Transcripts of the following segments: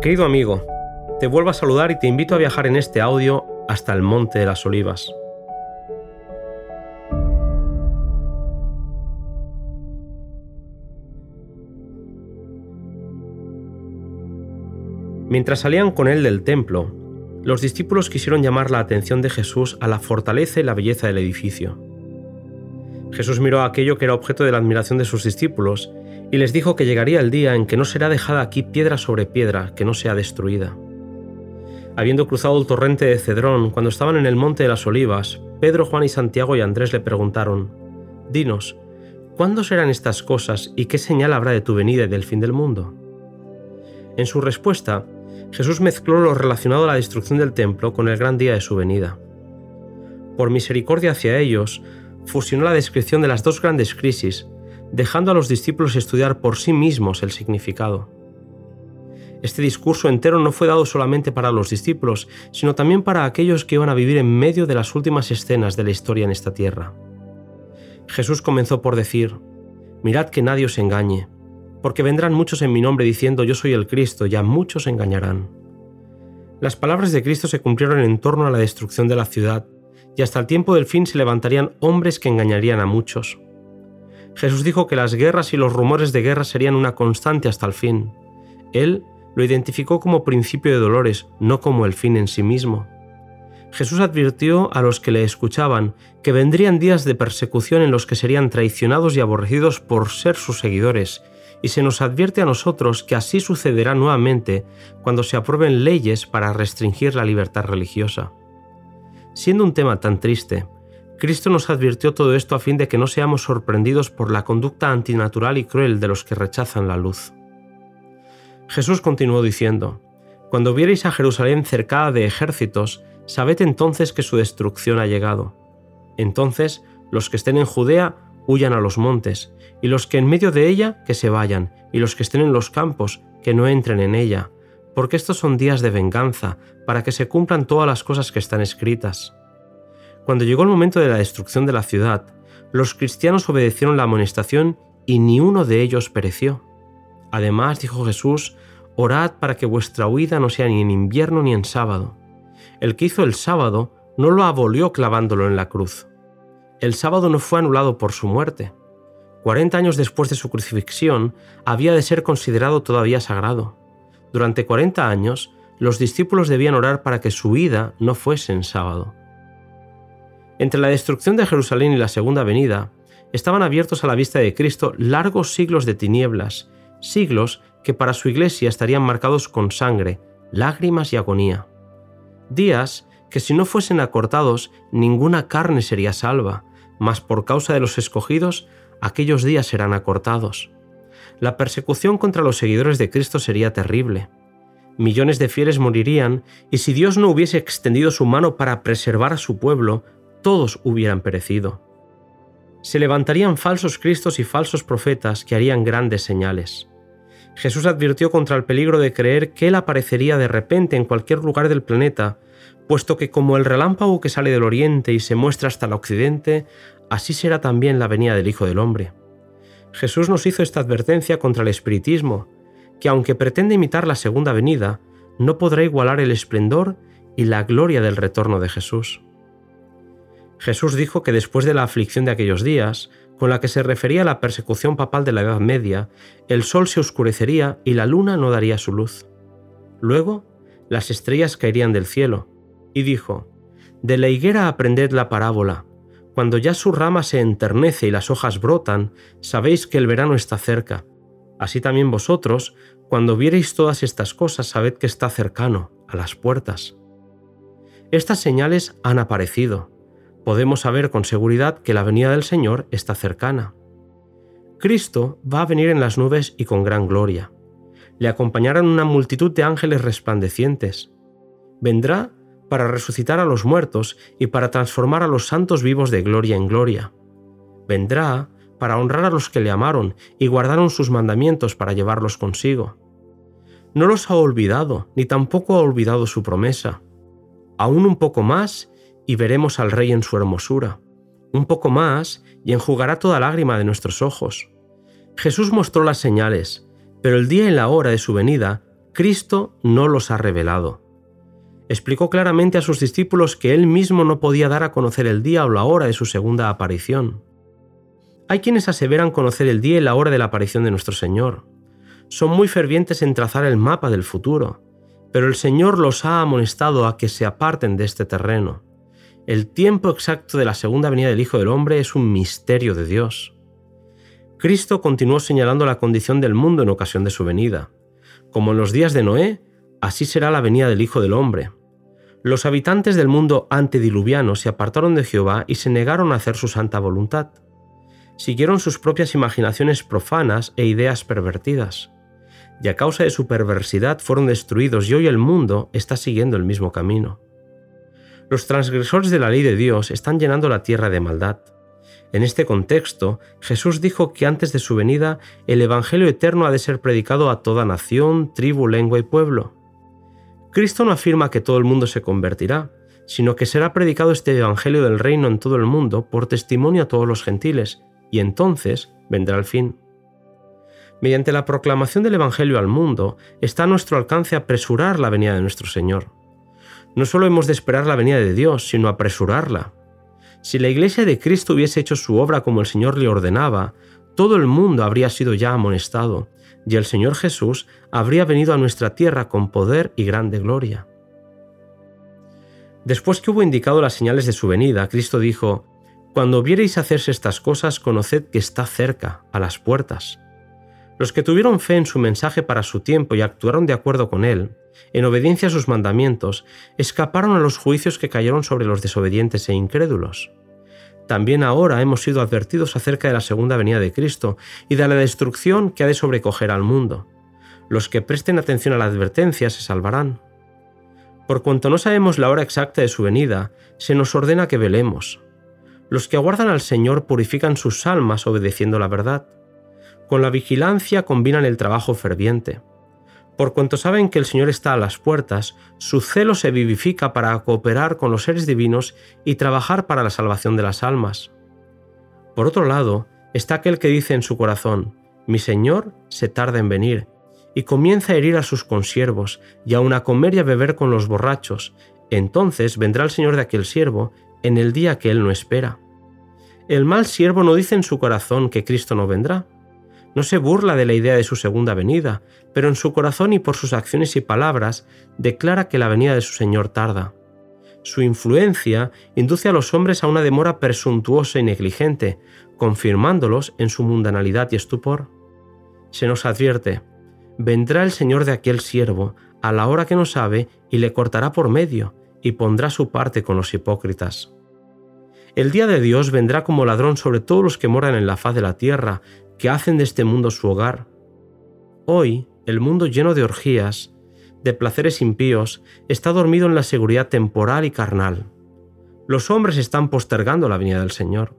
Querido amigo, te vuelvo a saludar y te invito a viajar en este audio hasta el Monte de las Olivas. Mientras salían con él del templo, los discípulos quisieron llamar la atención de Jesús a la fortaleza y la belleza del edificio. Jesús miró aquello que era objeto de la admiración de sus discípulos y les dijo que llegaría el día en que no será dejada aquí piedra sobre piedra que no sea destruida. Habiendo cruzado el torrente de Cedrón cuando estaban en el monte de las olivas, Pedro, Juan y Santiago y Andrés le preguntaron, Dinos, ¿cuándo serán estas cosas y qué señal habrá de tu venida y del fin del mundo? En su respuesta, Jesús mezcló lo relacionado a la destrucción del templo con el gran día de su venida. Por misericordia hacia ellos, fusionó la descripción de las dos grandes crisis, dejando a los discípulos estudiar por sí mismos el significado. Este discurso entero no fue dado solamente para los discípulos, sino también para aquellos que iban a vivir en medio de las últimas escenas de la historia en esta tierra. Jesús comenzó por decir, Mirad que nadie os engañe, porque vendrán muchos en mi nombre diciendo yo soy el Cristo, y a muchos engañarán. Las palabras de Cristo se cumplieron en torno a la destrucción de la ciudad, y hasta el tiempo del fin se levantarían hombres que engañarían a muchos. Jesús dijo que las guerras y los rumores de guerra serían una constante hasta el fin. Él lo identificó como principio de dolores, no como el fin en sí mismo. Jesús advirtió a los que le escuchaban que vendrían días de persecución en los que serían traicionados y aborrecidos por ser sus seguidores, y se nos advierte a nosotros que así sucederá nuevamente cuando se aprueben leyes para restringir la libertad religiosa. Siendo un tema tan triste, Cristo nos advirtió todo esto a fin de que no seamos sorprendidos por la conducta antinatural y cruel de los que rechazan la luz. Jesús continuó diciendo, Cuando viereis a Jerusalén cercada de ejércitos, sabed entonces que su destrucción ha llegado. Entonces los que estén en Judea huyan a los montes, y los que en medio de ella que se vayan, y los que estén en los campos que no entren en ella, porque estos son días de venganza, para que se cumplan todas las cosas que están escritas. Cuando llegó el momento de la destrucción de la ciudad, los cristianos obedecieron la amonestación y ni uno de ellos pereció. Además, dijo Jesús, orad para que vuestra huida no sea ni en invierno ni en sábado. El que hizo el sábado no lo abolió clavándolo en la cruz. El sábado no fue anulado por su muerte. Cuarenta años después de su crucifixión, había de ser considerado todavía sagrado. Durante 40 años, los discípulos debían orar para que su vida no fuese en sábado. Entre la destrucción de Jerusalén y la segunda venida, estaban abiertos a la vista de Cristo largos siglos de tinieblas, siglos que para su iglesia estarían marcados con sangre, lágrimas y agonía. Días que si no fuesen acortados, ninguna carne sería salva, mas por causa de los escogidos, aquellos días serán acortados la persecución contra los seguidores de Cristo sería terrible. Millones de fieles morirían, y si Dios no hubiese extendido su mano para preservar a su pueblo, todos hubieran perecido. Se levantarían falsos cristos y falsos profetas que harían grandes señales. Jesús advirtió contra el peligro de creer que Él aparecería de repente en cualquier lugar del planeta, puesto que como el relámpago que sale del oriente y se muestra hasta el occidente, así será también la venida del Hijo del Hombre. Jesús nos hizo esta advertencia contra el espiritismo, que aunque pretende imitar la segunda venida, no podrá igualar el esplendor y la gloria del retorno de Jesús. Jesús dijo que después de la aflicción de aquellos días, con la que se refería a la persecución papal de la Edad Media, el sol se oscurecería y la luna no daría su luz. Luego, las estrellas caerían del cielo, y dijo, De la higuera aprended la parábola, cuando ya su rama se enternece y las hojas brotan, sabéis que el verano está cerca. Así también vosotros, cuando viereis todas estas cosas, sabed que está cercano, a las puertas. Estas señales han aparecido. Podemos saber con seguridad que la venida del Señor está cercana. Cristo va a venir en las nubes y con gran gloria. Le acompañarán una multitud de ángeles resplandecientes. Vendrá para resucitar a los muertos y para transformar a los santos vivos de gloria en gloria. Vendrá para honrar a los que le amaron y guardaron sus mandamientos para llevarlos consigo. No los ha olvidado, ni tampoco ha olvidado su promesa. Aún un poco más y veremos al Rey en su hermosura. Un poco más y enjugará toda lágrima de nuestros ojos. Jesús mostró las señales, pero el día y la hora de su venida Cristo no los ha revelado. Explicó claramente a sus discípulos que él mismo no podía dar a conocer el día o la hora de su segunda aparición. Hay quienes aseveran conocer el día y la hora de la aparición de nuestro Señor. Son muy fervientes en trazar el mapa del futuro, pero el Señor los ha amonestado a que se aparten de este terreno. El tiempo exacto de la segunda venida del Hijo del Hombre es un misterio de Dios. Cristo continuó señalando la condición del mundo en ocasión de su venida. Como en los días de Noé, así será la venida del Hijo del Hombre. Los habitantes del mundo antediluviano se apartaron de Jehová y se negaron a hacer su santa voluntad. Siguieron sus propias imaginaciones profanas e ideas pervertidas y a causa de su perversidad fueron destruidos y hoy el mundo está siguiendo el mismo camino. Los transgresores de la ley de Dios están llenando la tierra de maldad. En este contexto, Jesús dijo que antes de su venida el Evangelio eterno ha de ser predicado a toda nación, tribu, lengua y pueblo. Cristo no afirma que todo el mundo se convertirá, sino que será predicado este Evangelio del reino en todo el mundo por testimonio a todos los gentiles, y entonces vendrá el fin. Mediante la proclamación del Evangelio al mundo, está a nuestro alcance apresurar la venida de nuestro Señor. No solo hemos de esperar la venida de Dios, sino apresurarla. Si la Iglesia de Cristo hubiese hecho su obra como el Señor le ordenaba, todo el mundo habría sido ya amonestado, y el Señor Jesús habría venido a nuestra tierra con poder y grande gloria. Después que hubo indicado las señales de su venida, Cristo dijo, Cuando viereis hacerse estas cosas, conoced que está cerca, a las puertas. Los que tuvieron fe en su mensaje para su tiempo y actuaron de acuerdo con él, en obediencia a sus mandamientos, escaparon a los juicios que cayeron sobre los desobedientes e incrédulos. También ahora hemos sido advertidos acerca de la segunda venida de Cristo y de la destrucción que ha de sobrecoger al mundo. Los que presten atención a la advertencia se salvarán. Por cuanto no sabemos la hora exacta de su venida, se nos ordena que velemos. Los que aguardan al Señor purifican sus almas obedeciendo la verdad. Con la vigilancia combinan el trabajo ferviente. Por cuanto saben que el Señor está a las puertas, su celo se vivifica para cooperar con los seres divinos y trabajar para la salvación de las almas. Por otro lado, está aquel que dice en su corazón, Mi Señor se tarda en venir, y comienza a herir a sus consiervos, y aun a comer y a beber con los borrachos. Entonces vendrá el Señor de aquel siervo en el día que él no espera. El mal siervo no dice en su corazón que Cristo no vendrá no se burla de la idea de su segunda venida, pero en su corazón y por sus acciones y palabras declara que la venida de su Señor tarda. Su influencia induce a los hombres a una demora presuntuosa y negligente, confirmándolos en su mundanalidad y estupor. Se nos advierte, vendrá el Señor de aquel siervo a la hora que no sabe y le cortará por medio y pondrá su parte con los hipócritas. El día de Dios vendrá como ladrón sobre todos los que moran en la faz de la tierra, que hacen de este mundo su hogar. Hoy, el mundo lleno de orgías, de placeres impíos, está dormido en la seguridad temporal y carnal. Los hombres están postergando la venida del Señor.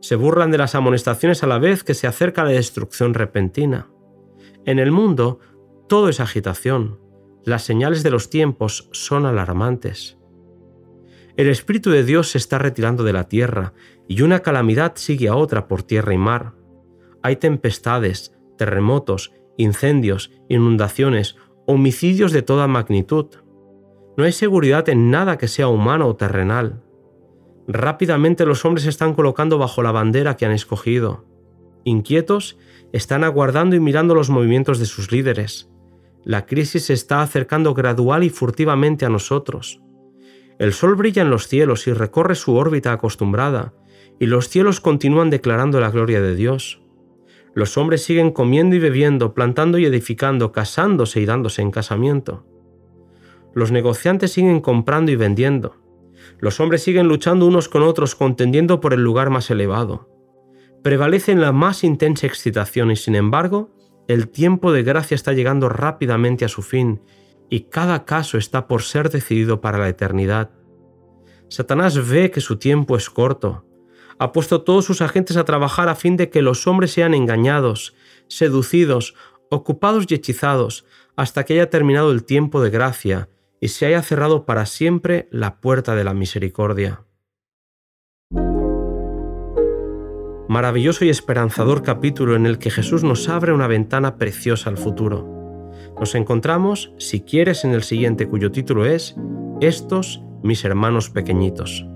Se burlan de las amonestaciones a la vez que se acerca la destrucción repentina. En el mundo, todo es agitación. Las señales de los tiempos son alarmantes. El Espíritu de Dios se está retirando de la tierra y una calamidad sigue a otra por tierra y mar. Hay tempestades, terremotos, incendios, inundaciones, homicidios de toda magnitud. No hay seguridad en nada que sea humano o terrenal. Rápidamente los hombres se están colocando bajo la bandera que han escogido. Inquietos, están aguardando y mirando los movimientos de sus líderes. La crisis se está acercando gradual y furtivamente a nosotros. El sol brilla en los cielos y recorre su órbita acostumbrada, y los cielos continúan declarando la gloria de Dios. Los hombres siguen comiendo y bebiendo, plantando y edificando, casándose y dándose en casamiento. Los negociantes siguen comprando y vendiendo. Los hombres siguen luchando unos con otros, contendiendo por el lugar más elevado. Prevalece en la más intensa excitación y sin embargo, el tiempo de gracia está llegando rápidamente a su fin y cada caso está por ser decidido para la eternidad. Satanás ve que su tiempo es corto, ha puesto todos sus agentes a trabajar a fin de que los hombres sean engañados, seducidos, ocupados y hechizados, hasta que haya terminado el tiempo de gracia y se haya cerrado para siempre la puerta de la misericordia. Maravilloso y esperanzador capítulo en el que Jesús nos abre una ventana preciosa al futuro. Nos encontramos, si quieres, en el siguiente cuyo título es Estos mis hermanos pequeñitos.